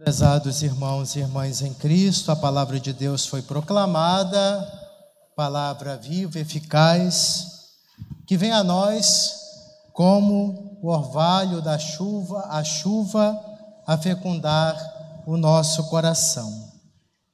Prezados irmãos e irmãs em Cristo, a palavra de Deus foi proclamada, palavra viva, eficaz, que vem a nós como o orvalho da chuva, a chuva a fecundar o nosso coração.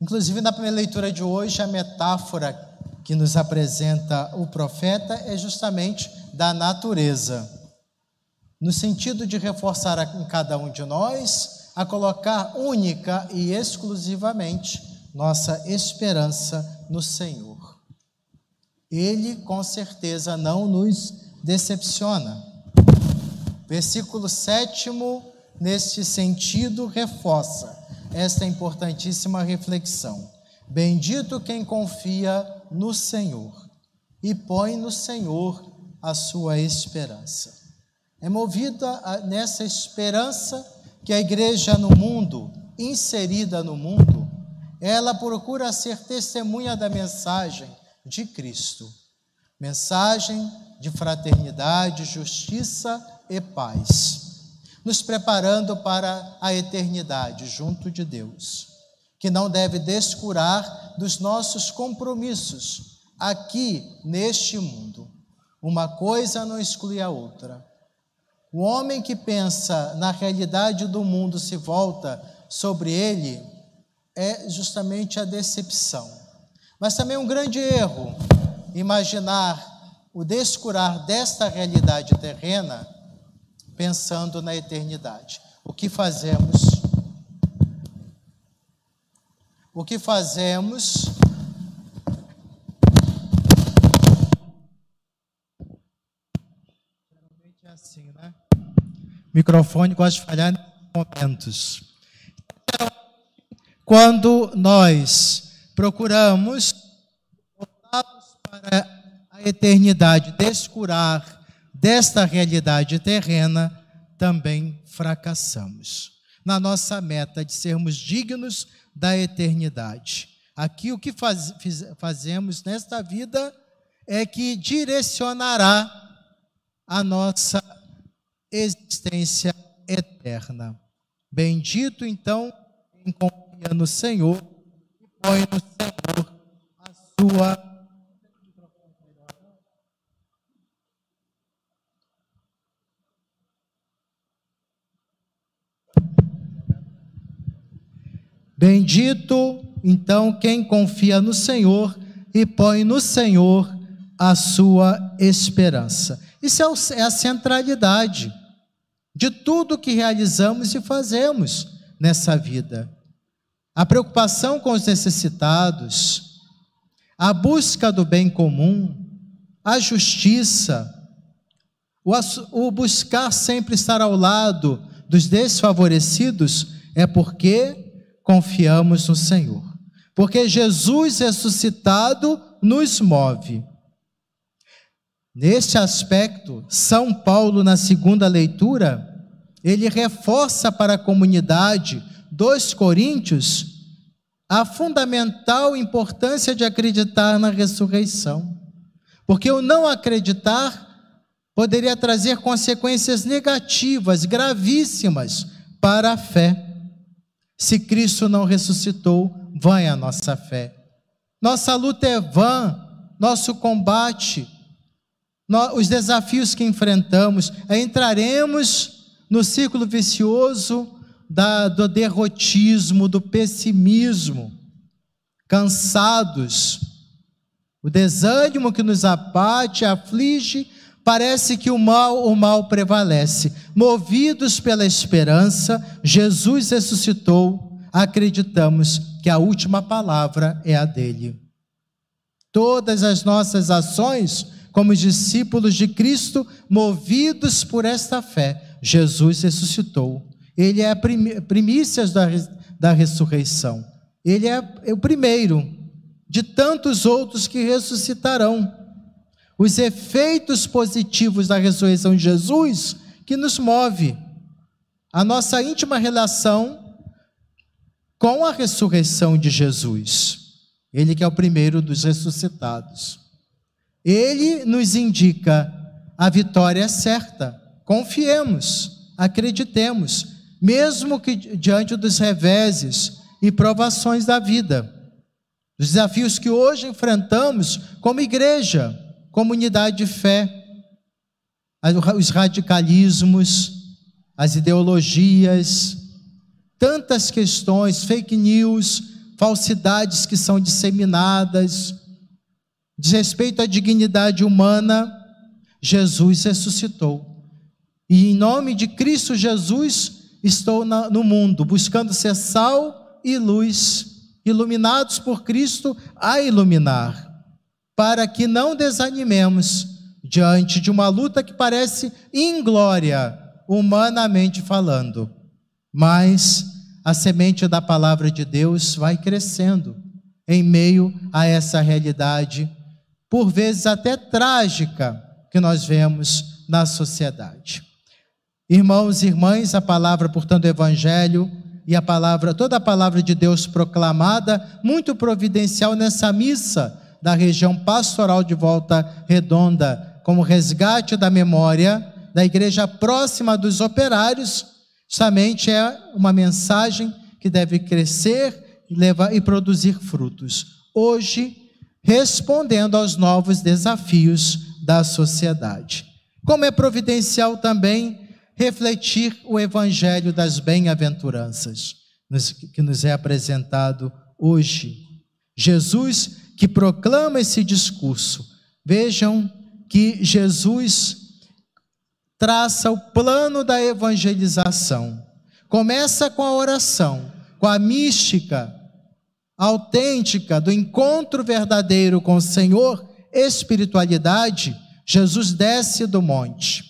Inclusive, na primeira leitura de hoje, a metáfora que nos apresenta o profeta é justamente da natureza, no sentido de reforçar em cada um de nós a colocar única e exclusivamente nossa esperança no Senhor. Ele com certeza não nos decepciona. Versículo 7, neste sentido, reforça esta importantíssima reflexão. Bendito quem confia no Senhor e põe no Senhor a sua esperança. É movida nessa esperança que a igreja no mundo, inserida no mundo, ela procura ser testemunha da mensagem de Cristo. Mensagem de fraternidade, justiça e paz, nos preparando para a eternidade junto de Deus, que não deve descurar dos nossos compromissos aqui neste mundo. Uma coisa não exclui a outra. O homem que pensa na realidade do mundo se volta sobre ele é justamente a decepção. Mas também um grande erro imaginar o descurar desta realidade terrena pensando na eternidade. O que fazemos? O que fazemos assim, né? Microfone gosta de falhar em momentos. Quando nós procuramos voltarmos para a eternidade, descurar desta realidade terrena, também fracassamos na nossa meta de sermos dignos da eternidade. Aqui o que faz, fazemos nesta vida é que direcionará a nossa existência eterna. Bendito então quem confia no Senhor e põe no Senhor a sua Bendito então quem confia no Senhor e põe no Senhor a sua esperança. Isso é, é a centralidade de tudo que realizamos e fazemos nessa vida. A preocupação com os necessitados, a busca do bem comum, a justiça, o buscar sempre estar ao lado dos desfavorecidos é porque confiamos no Senhor. Porque Jesus ressuscitado nos move. Neste aspecto, São Paulo, na segunda leitura, ele reforça para a comunidade dos Coríntios a fundamental importância de acreditar na ressurreição. Porque o não acreditar poderia trazer consequências negativas, gravíssimas para a fé. Se Cristo não ressuscitou, vã é a nossa fé. Nossa luta é vã, nosso combate os desafios que enfrentamos, entraremos no círculo vicioso da, do derrotismo, do pessimismo, cansados, o desânimo que nos abate, aflige, parece que o mal, o mal prevalece. Movidos pela esperança, Jesus ressuscitou, acreditamos que a última palavra é a dele. Todas as nossas ações como discípulos de Cristo, movidos por esta fé, Jesus ressuscitou. Ele é a primícia da, da ressurreição. Ele é, é o primeiro de tantos outros que ressuscitarão. Os efeitos positivos da ressurreição de Jesus que nos move. A nossa íntima relação com a ressurreição de Jesus. Ele que é o primeiro dos ressuscitados. Ele nos indica a vitória certa. Confiemos, acreditemos. mesmo que diante dos reveses e provações da vida. Os desafios que hoje enfrentamos como igreja, comunidade de fé, os radicalismos, as ideologias, tantas questões, fake news, falsidades que são disseminadas, desrespeito à dignidade humana, Jesus ressuscitou. E em nome de Cristo Jesus, estou na, no mundo, buscando ser sal e luz, iluminados por Cristo a iluminar, para que não desanimemos diante de uma luta que parece inglória, humanamente falando, mas a semente da palavra de Deus vai crescendo em meio a essa realidade, por vezes até trágica, que nós vemos na sociedade. Irmãos e irmãs, a palavra, portanto, do Evangelho e a palavra, toda a palavra de Deus proclamada, muito providencial nessa missa da região pastoral de Volta Redonda, como resgate da memória da igreja próxima dos operários, somente é uma mensagem que deve crescer e, levar, e produzir frutos. Hoje, respondendo aos novos desafios da sociedade. Como é providencial também refletir o evangelho das bem-aventuranças que nos é apresentado hoje. Jesus que proclama esse discurso. Vejam que Jesus traça o plano da evangelização. Começa com a oração, com a mística autêntica do encontro verdadeiro com o Senhor, espiritualidade. Jesus desce do monte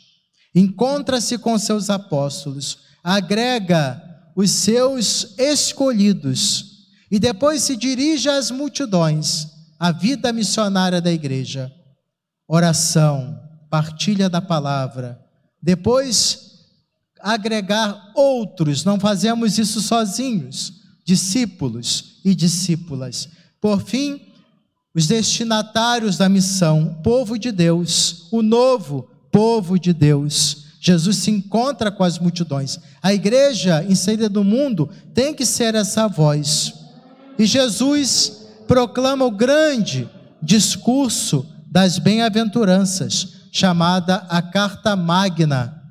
encontra-se com seus apóstolos, agrega os seus escolhidos e depois se dirige às multidões, a vida missionária da igreja. Oração, partilha da palavra. Depois, agregar outros, não fazemos isso sozinhos, discípulos e discípulas. Por fim, os destinatários da missão, o povo de Deus, o novo povo de Deus. Jesus se encontra com as multidões. A igreja inserida no mundo tem que ser essa voz. E Jesus proclama o grande discurso das bem-aventuranças, chamada a carta magna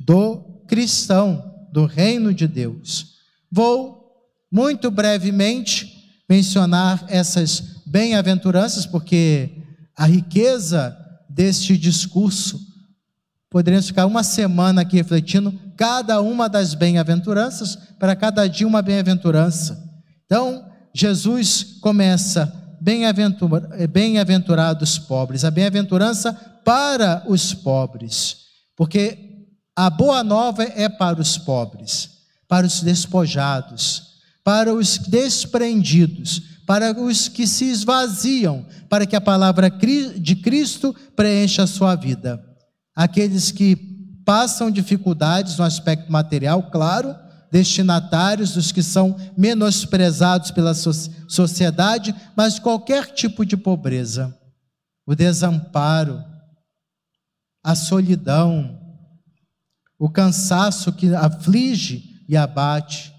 do cristão, do reino de Deus. Vou muito brevemente mencionar essas bem-aventuranças, porque a riqueza deste discurso Poderíamos ficar uma semana aqui refletindo cada uma das bem-aventuranças, para cada dia uma bem-aventurança. Então, Jesus começa bem-aventurados pobres, a bem-aventurança para os pobres, porque a boa nova é para os pobres, para os despojados, para os desprendidos, para os que se esvaziam, para que a palavra de Cristo preencha a sua vida aqueles que passam dificuldades no aspecto material, claro, destinatários dos que são menosprezados pela sociedade, mas qualquer tipo de pobreza, o desamparo, a solidão, o cansaço que aflige e abate.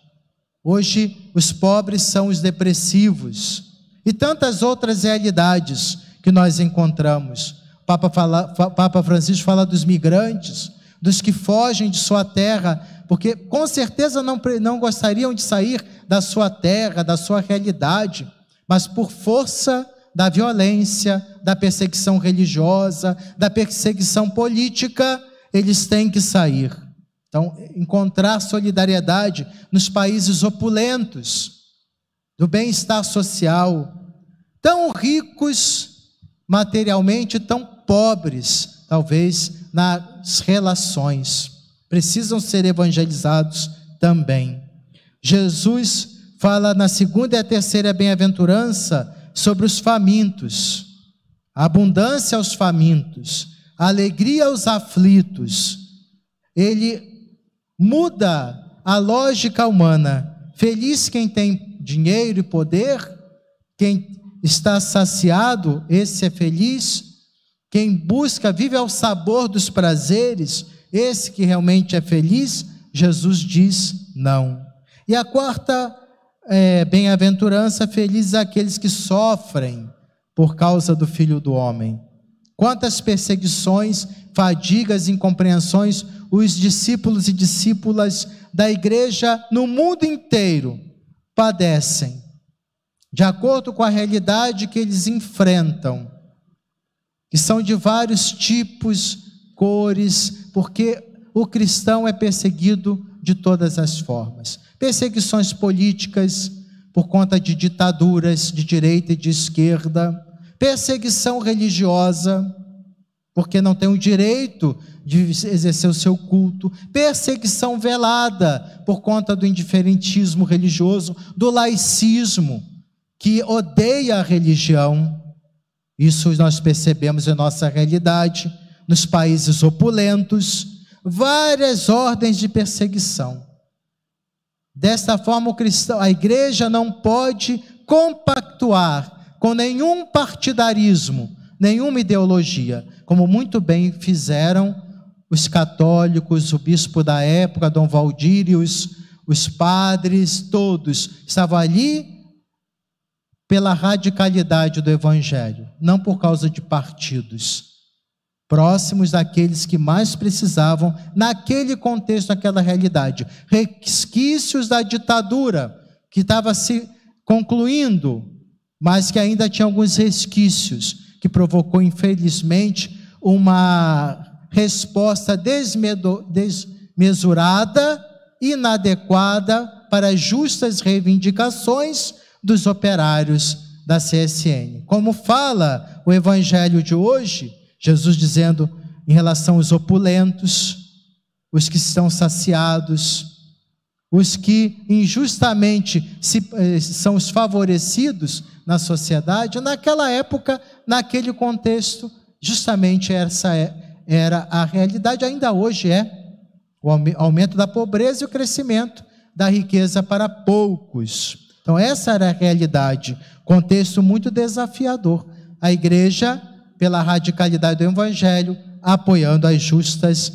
Hoje, os pobres são os depressivos e tantas outras realidades que nós encontramos. Papa, fala, Papa Francisco fala dos migrantes, dos que fogem de sua terra, porque com certeza não, não gostariam de sair da sua terra, da sua realidade, mas por força da violência, da perseguição religiosa, da perseguição política, eles têm que sair. Então, encontrar solidariedade nos países opulentos, do bem-estar social, tão ricos materialmente, tão pobres, talvez, nas relações. Precisam ser evangelizados também. Jesus fala na segunda e a terceira bem-aventurança sobre os famintos, a abundância aos famintos, a alegria aos aflitos. Ele muda a lógica humana. Feliz quem tem dinheiro e poder, quem está saciado, esse é feliz. Quem busca, vive ao sabor dos prazeres, esse que realmente é feliz, Jesus diz não. E a quarta é, bem-aventurança, felizes aqueles que sofrem por causa do Filho do Homem. Quantas perseguições, fadigas, incompreensões os discípulos e discípulas da igreja no mundo inteiro padecem, de acordo com a realidade que eles enfrentam, que são de vários tipos, cores, porque o cristão é perseguido de todas as formas. Perseguições políticas por conta de ditaduras de direita e de esquerda, perseguição religiosa, porque não tem o direito de exercer o seu culto, perseguição velada por conta do indiferentismo religioso, do laicismo, que odeia a religião. Isso nós percebemos em nossa realidade, nos países opulentos, várias ordens de perseguição. Desta forma, cristão, a igreja não pode compactuar com nenhum partidarismo, nenhuma ideologia, como muito bem fizeram os católicos, o bispo da época, Dom Valdir, os, os padres, todos estavam ali pela radicalidade do evangelho, não por causa de partidos próximos daqueles que mais precisavam naquele contexto, naquela realidade. Resquícios da ditadura que estava se concluindo, mas que ainda tinha alguns resquícios, que provocou, infelizmente, uma resposta desmesurada, inadequada para justas reivindicações dos operários da CSN. Como fala o evangelho de hoje, Jesus dizendo em relação aos opulentos, os que estão saciados, os que injustamente se, eh, são os favorecidos na sociedade, naquela época, naquele contexto, justamente essa é, era a realidade, ainda hoje é o aumento da pobreza e o crescimento da riqueza para poucos. Então, essa era a realidade, contexto muito desafiador. A igreja pela radicalidade do Evangelho, apoiando as justas,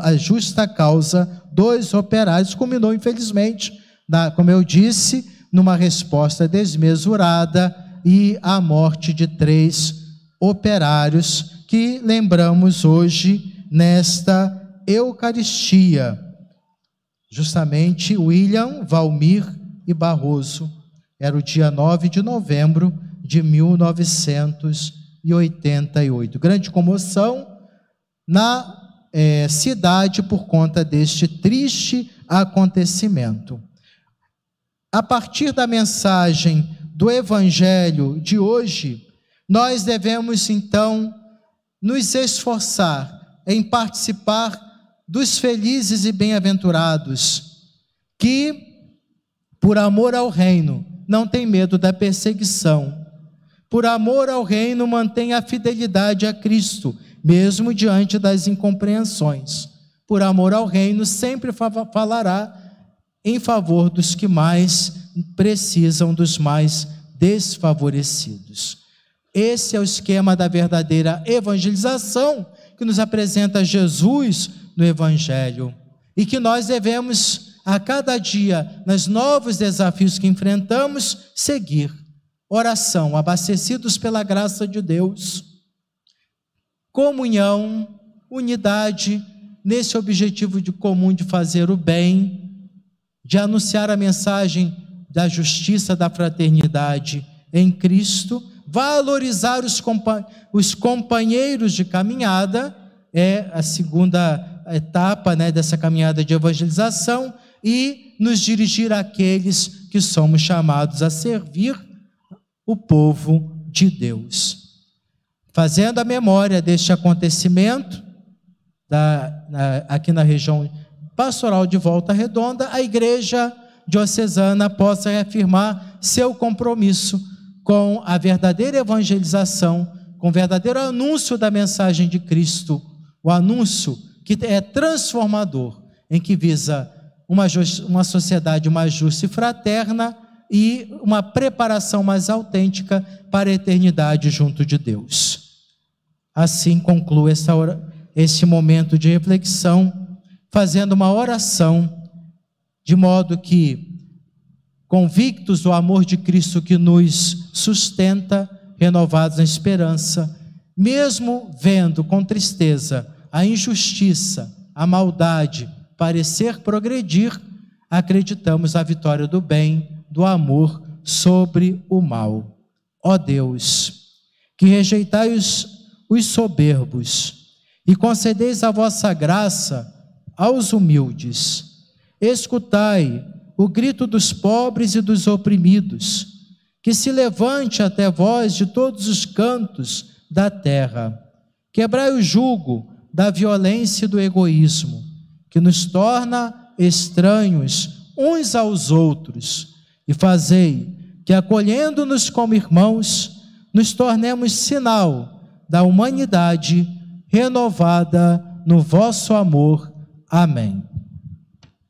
a justa causa dos operários. Culminou, infelizmente, na, como eu disse, numa resposta desmesurada e a morte de três operários que lembramos hoje nesta Eucaristia. Justamente William, Valmir e Barroso. Era o dia 9 de novembro de 1900 1988. Grande comoção na é, cidade por conta deste triste acontecimento. A partir da mensagem do Evangelho de hoje, nós devemos então nos esforçar em participar dos felizes e bem-aventurados, que, por amor ao Reino, não tem medo da perseguição, por amor ao reino, mantém a fidelidade a Cristo, mesmo diante das incompreensões. Por amor ao reino, sempre falará em favor dos que mais precisam, dos mais desfavorecidos. Esse é o esquema da verdadeira evangelização que nos apresenta Jesus no Evangelho e que nós devemos, a cada dia, nos novos desafios que enfrentamos, seguir oração, abastecidos pela graça de Deus, comunhão, unidade, nesse objetivo de comum de fazer o bem, de anunciar a mensagem da justiça, da fraternidade em Cristo, valorizar os, compa os companheiros de caminhada, é a segunda etapa né, dessa caminhada de evangelização, e nos dirigir àqueles que somos chamados a servir o povo de Deus. Fazendo a memória deste acontecimento, da, na, aqui na região pastoral de Volta Redonda, a igreja diocesana possa reafirmar seu compromisso com a verdadeira evangelização, com o verdadeiro anúncio da mensagem de Cristo, o anúncio que é transformador, em que visa uma, uma sociedade mais justa e fraterna e uma preparação mais autêntica para a eternidade junto de Deus. Assim concluo essa hora, esse momento de reflexão fazendo uma oração, de modo que, convictos do amor de Cristo que nos sustenta, renovados na esperança, mesmo vendo com tristeza a injustiça, a maldade parecer progredir, acreditamos na vitória do bem, do amor sobre o mal. Ó Deus, que rejeitai os, os soberbos e concedeis a vossa graça aos humildes. Escutai o grito dos pobres e dos oprimidos, que se levante até vós de todos os cantos da terra. Quebrai o jugo da violência e do egoísmo, que nos torna estranhos uns aos outros, e fazei que, acolhendo-nos como irmãos, nos tornemos sinal da humanidade renovada no vosso amor. Amém.